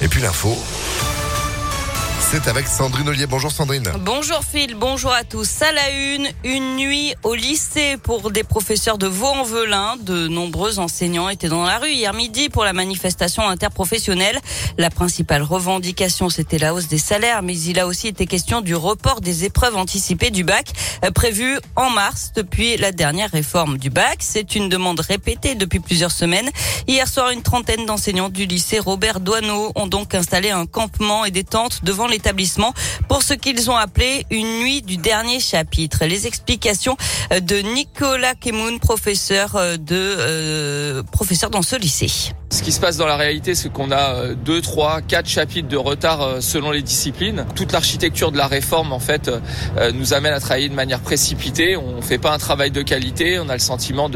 Et puis l'info. C'est avec Sandrine Ollier. Bonjour Sandrine. Bonjour Phil, bonjour à tous. À la une, une nuit au lycée pour des professeurs de Vaux-en-Velin. De nombreux enseignants étaient dans la rue hier midi pour la manifestation interprofessionnelle. La principale revendication, c'était la hausse des salaires, mais il a aussi été question du report des épreuves anticipées du bac euh, prévues en mars depuis la dernière réforme du bac. C'est une demande répétée depuis plusieurs semaines. Hier soir, une trentaine d'enseignants du lycée Robert Doineau ont donc installé un campement et des tentes devant les pour ce qu'ils ont appelé une nuit du dernier chapitre. Les explications euh, de Nicolas Kemoun, professeur euh, de euh, professeur dans ce lycée. Ce qui se passe dans la réalité, c'est qu'on a deux, trois, quatre chapitres de retard selon les disciplines. Toute l'architecture de la réforme, en fait, nous amène à travailler de manière précipitée. On ne fait pas un travail de qualité. On a le sentiment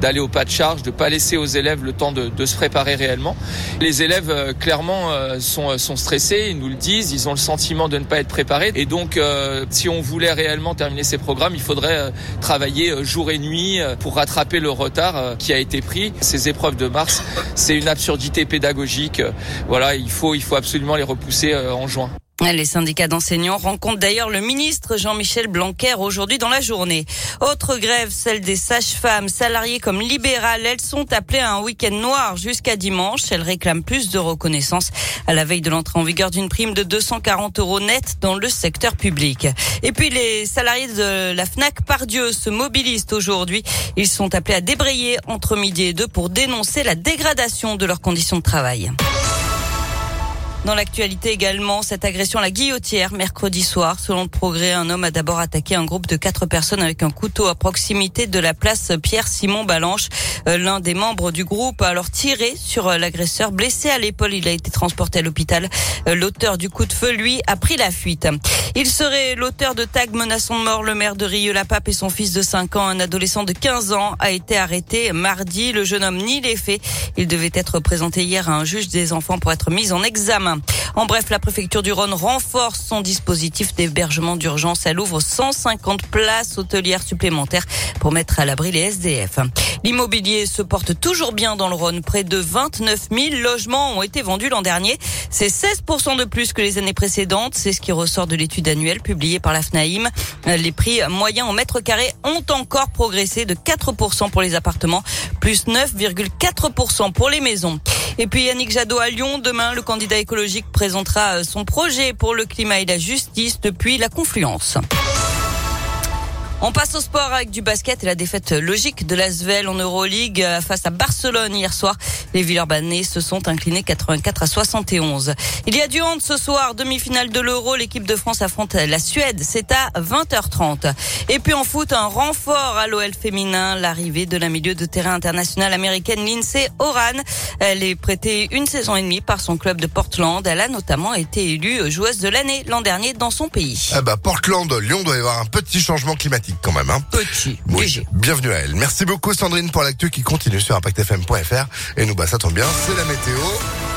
d'aller au pas de charge, de pas laisser aux élèves le temps de, se préparer réellement. Les élèves, clairement, sont, sont stressés. Ils nous le disent. Ils ont le sentiment de ne pas être préparé. Et donc, euh, si on voulait réellement terminer ces programmes, il faudrait euh, travailler euh, jour et nuit pour rattraper le retard qui a été pris. Ces épreuves de mars, c'est une absurdité pédagogique. Voilà, il faut, il faut absolument les repousser en juin. Les syndicats d'enseignants rencontrent d'ailleurs le ministre Jean-Michel Blanquer aujourd'hui dans la journée. Autre grève, celle des sages-femmes, salariées comme libérales. Elles sont appelées à un week-end noir jusqu'à dimanche. Elles réclament plus de reconnaissance à la veille de l'entrée en vigueur d'une prime de 240 euros net dans le secteur public. Et puis les salariés de la FNAC Pardieu se mobilisent aujourd'hui. Ils sont appelés à débrayer entre midi et deux pour dénoncer la dégradation de leurs conditions de travail. Dans l'actualité également, cette agression à la guillotière mercredi soir. Selon le progrès, un homme a d'abord attaqué un groupe de quatre personnes avec un couteau à proximité de la place Pierre-Simon Balanche. Euh, l'un des membres du groupe a alors tiré sur euh, l'agresseur. Blessé à l'épaule, il a été transporté à l'hôpital. Euh, l'auteur du coup de feu, lui, a pris la fuite. Il serait l'auteur de tag menaçant de mort. Le maire de Rieux-la-Pape et son fils de 5 ans, un adolescent de 15 ans, a été arrêté mardi. Le jeune homme nie les faits. Il devait être présenté hier à un juge des enfants pour être mis en examen. En bref, la préfecture du Rhône renforce son dispositif d'hébergement d'urgence. Elle ouvre 150 places hôtelières supplémentaires pour mettre à l'abri les SDF. L'immobilier se porte toujours bien dans le Rhône. Près de 29 000 logements ont été vendus l'an dernier. C'est 16% de plus que les années précédentes. C'est ce qui ressort de l'étude annuelle publiée par la FNAIM. Les prix moyens en mètre carré ont encore progressé de 4% pour les appartements, plus 9,4% pour les maisons. Et puis Yannick Jadot à Lyon, demain, le candidat écologique présentera euh, son projet pour le climat et la justice depuis la confluence. On passe au sport avec du basket et la défaite logique de l'Asvel en Euroleague euh, face à Barcelone hier soir. Les Villeurbanais se sont inclinés 84 à 71. Il y a du hand ce soir, demi-finale de l'Euro. L'équipe de France affronte la Suède. C'est à 20h30. Et puis en foot, un renfort à l'OL féminin. L'arrivée de la milieu de terrain internationale américaine Lindsay Oran. Elle est prêtée une saison et demie par son club de Portland. Elle a notamment été élue joueuse de l'année l'an dernier dans son pays. Ah bah Portland, Lyon doit y avoir un petit changement climatique quand même. Hein. Petit, Bienvenue à elle. Merci beaucoup Sandrine pour l'actu qui continue sur ImpactFM.fr. Et nous, bah ça tombe bien, c'est la météo.